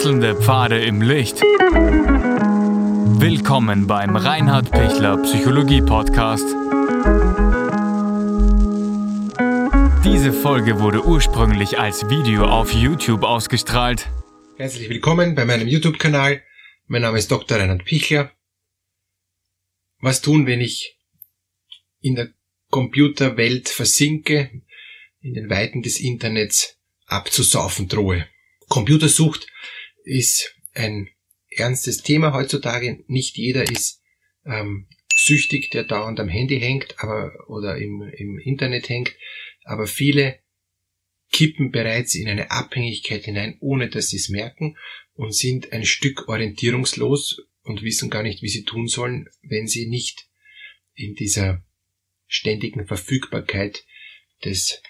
Wechselnde Pfade im Licht. Willkommen beim Reinhard Pichler Psychologie Podcast. Diese Folge wurde ursprünglich als Video auf YouTube ausgestrahlt. Herzlich willkommen bei meinem YouTube-Kanal. Mein Name ist Dr. Reinhard Pichler. Was tun, wenn ich in der Computerwelt versinke, in den Weiten des Internets abzusaufen drohe? Computersucht ist ein ernstes Thema heutzutage. Nicht jeder ist ähm, süchtig, der dauernd am Handy hängt, aber oder im, im Internet hängt, aber viele kippen bereits in eine Abhängigkeit hinein, ohne dass sie es merken und sind ein Stück orientierungslos und wissen gar nicht, wie sie tun sollen, wenn sie nicht in dieser ständigen Verfügbarkeit des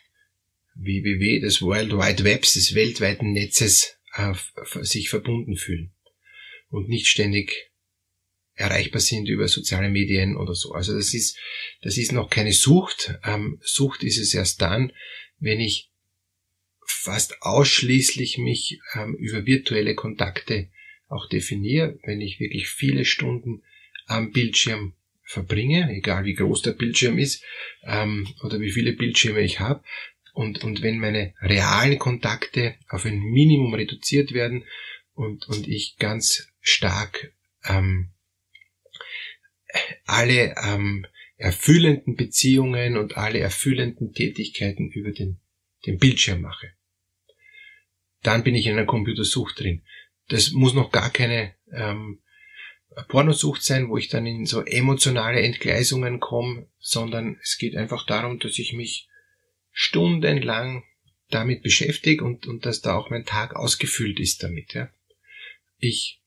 www, des World Wide Webs, des weltweiten Netzes äh, sich verbunden fühlen und nicht ständig erreichbar sind über soziale Medien oder so. Also das ist, das ist noch keine Sucht. Ähm, Sucht ist es erst dann, wenn ich fast ausschließlich mich ähm, über virtuelle Kontakte auch definiere, wenn ich wirklich viele Stunden am Bildschirm verbringe, egal wie groß der Bildschirm ist ähm, oder wie viele Bildschirme ich habe, und, und wenn meine realen Kontakte auf ein Minimum reduziert werden und, und ich ganz stark ähm, alle ähm, erfüllenden Beziehungen und alle erfüllenden Tätigkeiten über den, den Bildschirm mache. Dann bin ich in einer Computersucht drin. Das muss noch gar keine ähm, Pornosucht sein, wo ich dann in so emotionale Entgleisungen komme, sondern es geht einfach darum, dass ich mich stundenlang damit beschäftige und, und dass da auch mein Tag ausgefüllt ist damit. Ja. Ich,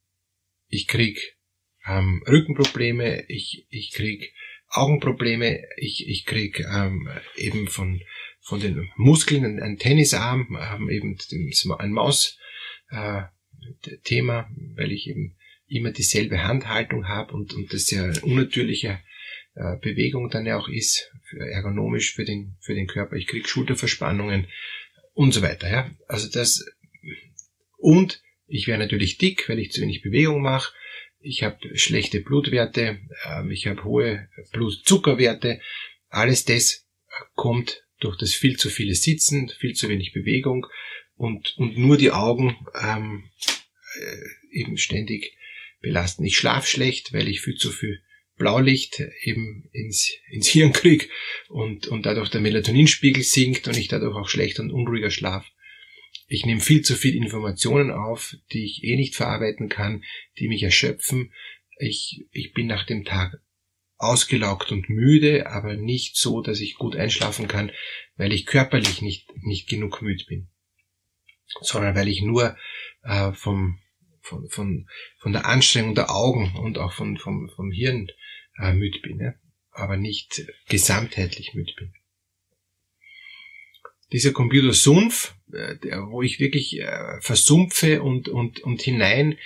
ich krieg ähm, Rückenprobleme, ich, ich krieg Augenprobleme, ich, ich krieg ähm, eben von, von den Muskeln einen Tennisarm, ähm, eben ein Maus-Thema, äh, weil ich eben immer dieselbe Handhaltung habe und, und das ja unnatürliche äh, Bewegung dann ja auch ist, ergonomisch für den, für den Körper. Ich krieg Schulterverspannungen und so weiter. Ja? Also das und ich werde natürlich dick, weil ich zu wenig Bewegung mache. Ich habe schlechte Blutwerte, äh, ich habe hohe Blutzuckerwerte. Alles das kommt durch das viel zu viele Sitzen, viel zu wenig Bewegung und, und nur die Augen ähm, äh, eben ständig belasten. Ich schlafe schlecht, weil ich viel zu viel Blaulicht eben ins, ins Hirn krieg und, und dadurch der Melatoninspiegel sinkt und ich dadurch auch schlechter und unruhiger schlaf. Ich nehme viel zu viel Informationen auf, die ich eh nicht verarbeiten kann, die mich erschöpfen. Ich, ich bin nach dem Tag ausgelaugt und müde, aber nicht so, dass ich gut einschlafen kann, weil ich körperlich nicht, nicht genug müde bin, sondern weil ich nur äh, vom, von, von, von der Anstrengung der Augen und auch von, vom, vom Hirn äh, müde bin, ja? aber nicht gesamtheitlich müde bin. Dieser Computersumpf, äh, der, wo ich wirklich äh, versumpfe und, und, und hinein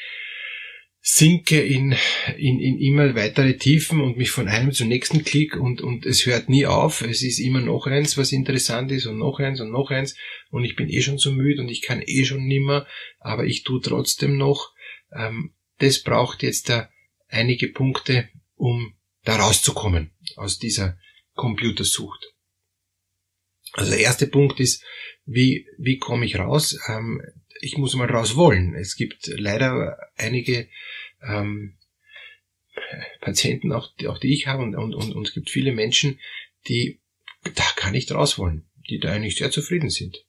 sinke in, in, in immer weitere Tiefen und mich von einem zum nächsten klick und, und es hört nie auf. Es ist immer noch eins, was interessant ist und noch eins und noch eins und ich bin eh schon so müde und ich kann eh schon nimmer, aber ich tue trotzdem noch. Ähm, das braucht jetzt da einige Punkte, um da rauszukommen aus dieser Computersucht. Also der erste Punkt ist, wie, wie komme ich raus? Ähm, ich muss mal raus wollen. Es gibt leider einige ähm, Patienten, auch die, auch die ich habe, und, und, und, und es gibt viele Menschen, die da gar nicht raus wollen, die da eigentlich sehr zufrieden sind.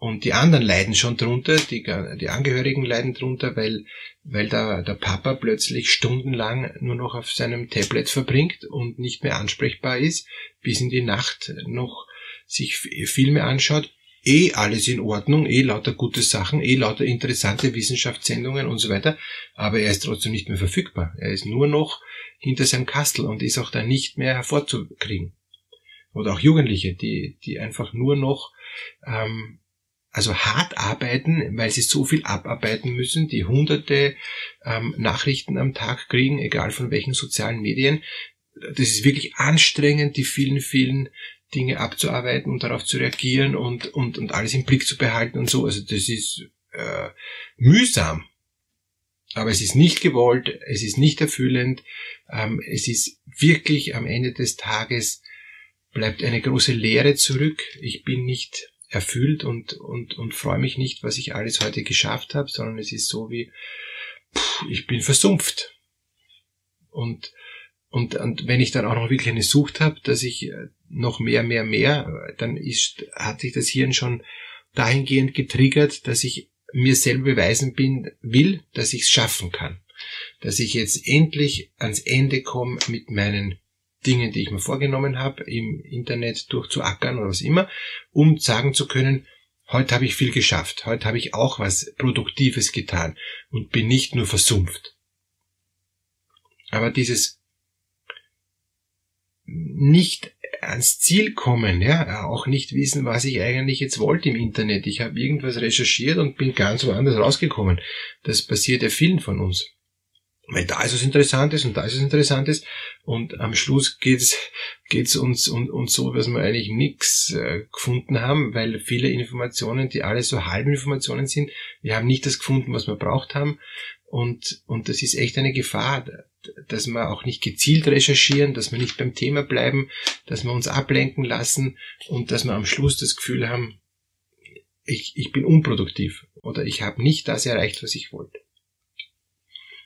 Und die anderen leiden schon drunter, die, die Angehörigen leiden drunter, weil, weil da der Papa plötzlich stundenlang nur noch auf seinem Tablet verbringt und nicht mehr ansprechbar ist, bis in die Nacht noch sich Filme anschaut. Eh alles in Ordnung, eh lauter gute Sachen, eh lauter interessante Wissenschaftssendungen und so weiter, aber er ist trotzdem nicht mehr verfügbar. Er ist nur noch hinter seinem Kastel und ist auch da nicht mehr hervorzukriegen. Oder auch Jugendliche, die, die einfach nur noch ähm, also hart arbeiten, weil sie so viel abarbeiten müssen, die hunderte ähm, Nachrichten am Tag kriegen, egal von welchen sozialen Medien. Das ist wirklich anstrengend, die vielen, vielen Dinge abzuarbeiten und darauf zu reagieren und, und, und alles im Blick zu behalten und so. Also das ist äh, mühsam. Aber es ist nicht gewollt, es ist nicht erfüllend, ähm, es ist wirklich am Ende des Tages bleibt eine große Leere zurück. Ich bin nicht erfüllt und, und, und freue mich nicht, was ich alles heute geschafft habe, sondern es ist so wie, pff, ich bin versumpft. Und, und, und wenn ich dann auch noch wirklich eine Sucht habe, dass ich äh, noch mehr, mehr, mehr, dann ist, hat sich das Hirn schon dahingehend getriggert, dass ich mir selber beweisen bin, will, dass ich es schaffen kann. Dass ich jetzt endlich ans Ende komme mit meinen Dingen, die ich mir vorgenommen habe, im Internet durchzuackern oder was immer, um sagen zu können, heute habe ich viel geschafft, heute habe ich auch was Produktives getan und bin nicht nur versumpft. Aber dieses nicht ans Ziel kommen, ja, auch nicht wissen, was ich eigentlich jetzt wollte im Internet. Ich habe irgendwas recherchiert und bin ganz woanders rausgekommen. Das passiert ja vielen von uns. Weil da ist was Interessantes und da ist was Interessantes und am Schluss geht's geht's uns, uns, uns so, dass wir eigentlich nichts äh, gefunden haben, weil viele Informationen, die alle so halbe Informationen sind, wir haben nicht das gefunden, was wir braucht haben und, und das ist echt eine Gefahr, dass wir auch nicht gezielt recherchieren, dass wir nicht beim Thema bleiben, dass wir uns ablenken lassen und dass wir am Schluss das Gefühl haben, ich, ich bin unproduktiv oder ich habe nicht das erreicht, was ich wollte.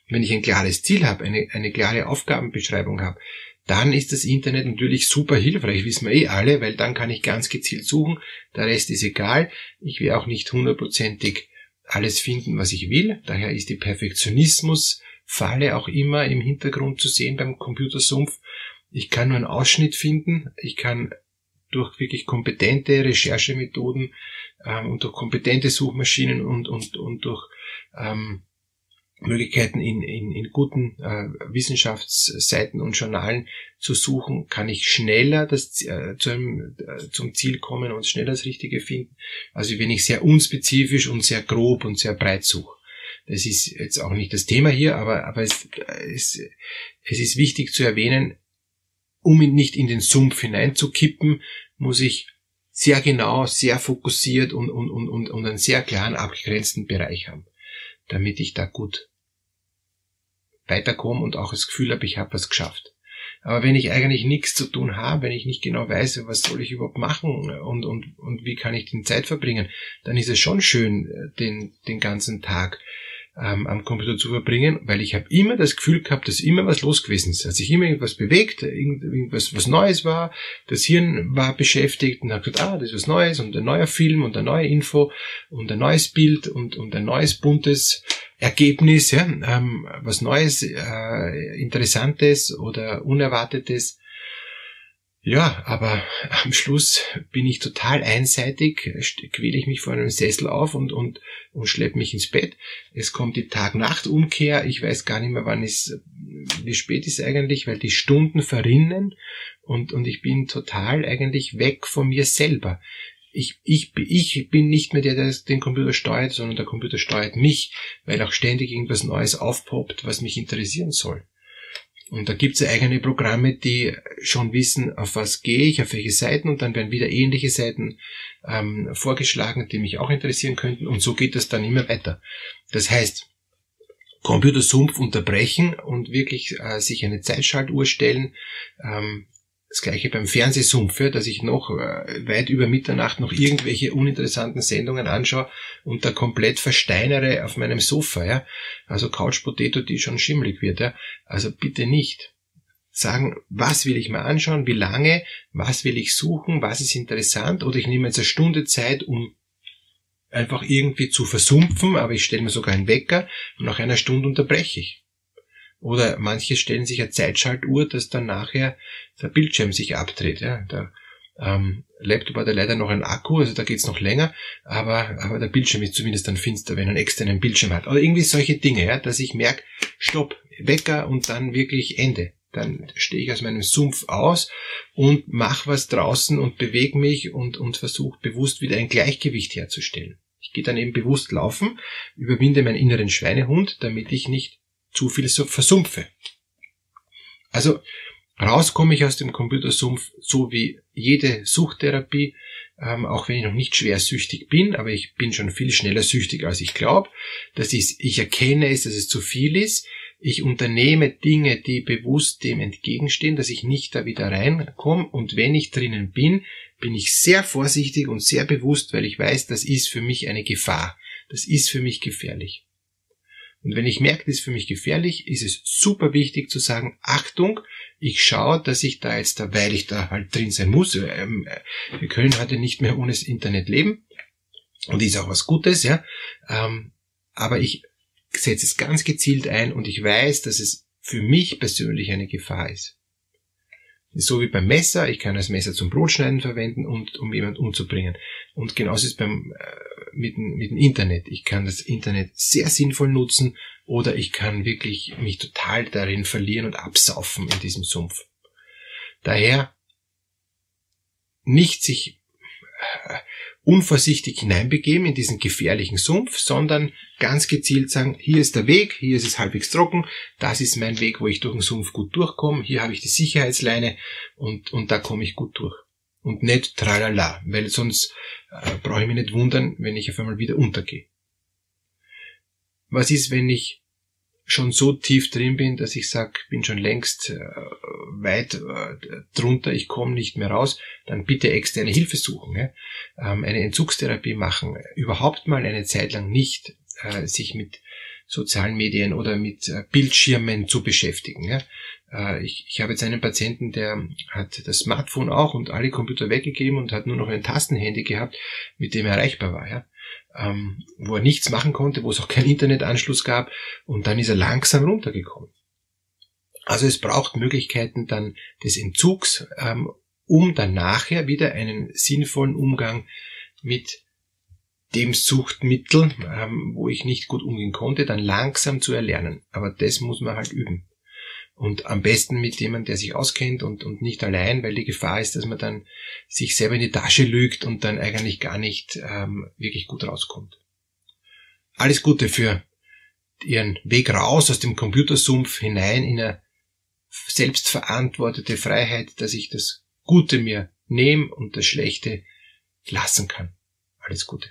Wenn ich ein klares Ziel habe, eine, eine klare Aufgabenbeschreibung habe, dann ist das Internet natürlich super hilfreich, wissen wir eh alle, weil dann kann ich ganz gezielt suchen, der Rest ist egal, ich will auch nicht hundertprozentig alles finden, was ich will, daher ist die Perfektionismus-Falle auch immer im Hintergrund zu sehen beim Computersumpf. Ich kann nur einen Ausschnitt finden, ich kann durch wirklich kompetente Recherchemethoden ähm, und durch kompetente Suchmaschinen und, und, und durch ähm, Möglichkeiten in, in, in guten äh, Wissenschaftsseiten und Journalen zu suchen, kann ich schneller das, äh, zu einem, äh, zum Ziel kommen und schneller das Richtige finden, also wenn ich sehr unspezifisch und sehr grob und sehr breit suche. Das ist jetzt auch nicht das Thema hier, aber, aber es, es, es ist wichtig zu erwähnen, um nicht in den Sumpf hineinzukippen, muss ich sehr genau, sehr fokussiert und, und, und, und einen sehr klaren abgegrenzten Bereich haben damit ich da gut weiterkomme und auch das Gefühl habe, ich habe was geschafft. Aber wenn ich eigentlich nichts zu tun habe, wenn ich nicht genau weiß, was soll ich überhaupt machen und, und, und wie kann ich den Zeit verbringen, dann ist es schon schön, den, den ganzen Tag ähm, am Computer zu verbringen, weil ich habe immer das Gefühl gehabt, dass immer was los gewesen ist. Hat sich immer irgendwas bewegt, irgendwas was Neues war, das Hirn war beschäftigt und hat gesagt, ah, das ist was Neues und ein neuer Film und eine neue Info und ein neues Bild und, und ein neues buntes Ergebnis, ja, ähm, was Neues, äh, Interessantes oder Unerwartetes. Ja, aber am Schluss bin ich total einseitig, quäle ich mich vor einem Sessel auf und, und, und schleppe mich ins Bett. Es kommt die Tag-Nacht-Umkehr. Ich weiß gar nicht mehr, wann es, wie spät ist eigentlich, weil die Stunden verrinnen und, und ich bin total eigentlich weg von mir selber. Ich, ich, ich bin nicht mehr der, der den Computer steuert, sondern der Computer steuert mich, weil auch ständig irgendwas Neues aufpoppt, was mich interessieren soll. Und da gibt's ja eigene Programme, die schon wissen, auf was gehe ich, auf welche Seiten und dann werden wieder ähnliche Seiten ähm, vorgeschlagen, die mich auch interessieren könnten und so geht das dann immer weiter. Das heißt, Computersumpf unterbrechen und wirklich äh, sich eine Zeitschaltuhr stellen, ähm, das gleiche beim Fernsehsumpf, ja, dass ich noch äh, weit über Mitternacht noch irgendwelche uninteressanten Sendungen anschaue und da komplett versteinere auf meinem Sofa, ja. Also Couch Potato, die schon schimmelig wird, ja. Also bitte nicht. Sagen, was will ich mir anschauen, wie lange, was will ich suchen, was ist interessant, oder ich nehme jetzt eine Stunde Zeit, um einfach irgendwie zu versumpfen, aber ich stelle mir sogar einen Wecker und nach einer Stunde unterbreche ich. Oder manche stellen sich eine Zeitschaltuhr, dass dann nachher der Bildschirm sich abdreht. Ja. Der ähm, Laptop hat ja leider noch einen Akku, also da geht's noch länger, aber, aber der Bildschirm ist zumindest dann finster, wenn er einen externen Bildschirm hat. Oder irgendwie solche Dinge, ja, dass ich merke, stopp, Wecker und dann wirklich Ende. Dann stehe ich aus meinem Sumpf aus und mache was draußen und bewege mich und, und versuche bewusst wieder ein Gleichgewicht herzustellen. Ich gehe dann eben bewusst laufen, überwinde meinen inneren Schweinehund, damit ich nicht zu viel versumpfe. Also raus komme ich aus dem Computersumpf, so wie jede Suchtherapie ähm, auch wenn ich noch nicht schwer süchtig bin, aber ich bin schon viel schneller süchtig, als ich glaube. Das ist, ich erkenne es, dass es zu viel ist. Ich unternehme Dinge, die bewusst dem entgegenstehen, dass ich nicht da wieder reinkomme. Und wenn ich drinnen bin, bin ich sehr vorsichtig und sehr bewusst, weil ich weiß, das ist für mich eine Gefahr. Das ist für mich gefährlich. Und wenn ich merke, das ist für mich gefährlich, ist es super wichtig zu sagen, Achtung, ich schaue, dass ich da jetzt, da, weil ich da halt drin sein muss, ähm, äh, wir können heute nicht mehr ohne das Internet leben und ist auch was Gutes, ja, ähm, aber ich setze es ganz gezielt ein und ich weiß, dass es für mich persönlich eine Gefahr ist. So wie beim Messer, ich kann das Messer zum Brotschneiden verwenden und um jemand umzubringen. Und genauso ist beim, äh, mit, mit dem Internet. Ich kann das Internet sehr sinnvoll nutzen oder ich kann wirklich mich total darin verlieren und absaufen in diesem Sumpf. Daher nicht sich äh, unvorsichtig hineinbegeben in diesen gefährlichen Sumpf, sondern ganz gezielt sagen, hier ist der Weg, hier ist es halbwegs trocken, das ist mein Weg, wo ich durch den Sumpf gut durchkomme, hier habe ich die Sicherheitsleine und, und da komme ich gut durch. Und nicht tralala, weil sonst äh, brauche ich mich nicht wundern, wenn ich auf einmal wieder untergehe. Was ist, wenn ich schon so tief drin bin, dass ich sage, bin schon längst äh, weit äh, drunter, ich komme nicht mehr raus, dann bitte externe Hilfe suchen, ja? ähm, eine Entzugstherapie machen, überhaupt mal eine Zeit lang nicht äh, sich mit sozialen Medien oder mit äh, Bildschirmen zu beschäftigen. Ja? Äh, ich, ich habe jetzt einen Patienten, der hat das Smartphone auch und alle Computer weggegeben und hat nur noch ein Tastenhandy gehabt, mit dem er erreichbar war. Ja? Ähm, wo er nichts machen konnte, wo es auch keinen Internetanschluss gab und dann ist er langsam runtergekommen. Also es braucht Möglichkeiten dann des Entzugs, ähm, um dann nachher wieder einen sinnvollen Umgang mit dem Suchtmittel, ähm, wo ich nicht gut umgehen konnte, dann langsam zu erlernen. Aber das muss man halt üben. Und am besten mit jemandem, der sich auskennt und, und nicht allein, weil die Gefahr ist, dass man dann sich selber in die Tasche lügt und dann eigentlich gar nicht ähm, wirklich gut rauskommt. Alles Gute für Ihren Weg raus aus dem Computersumpf hinein in eine selbstverantwortete Freiheit, dass ich das Gute mir nehme und das Schlechte lassen kann. Alles Gute.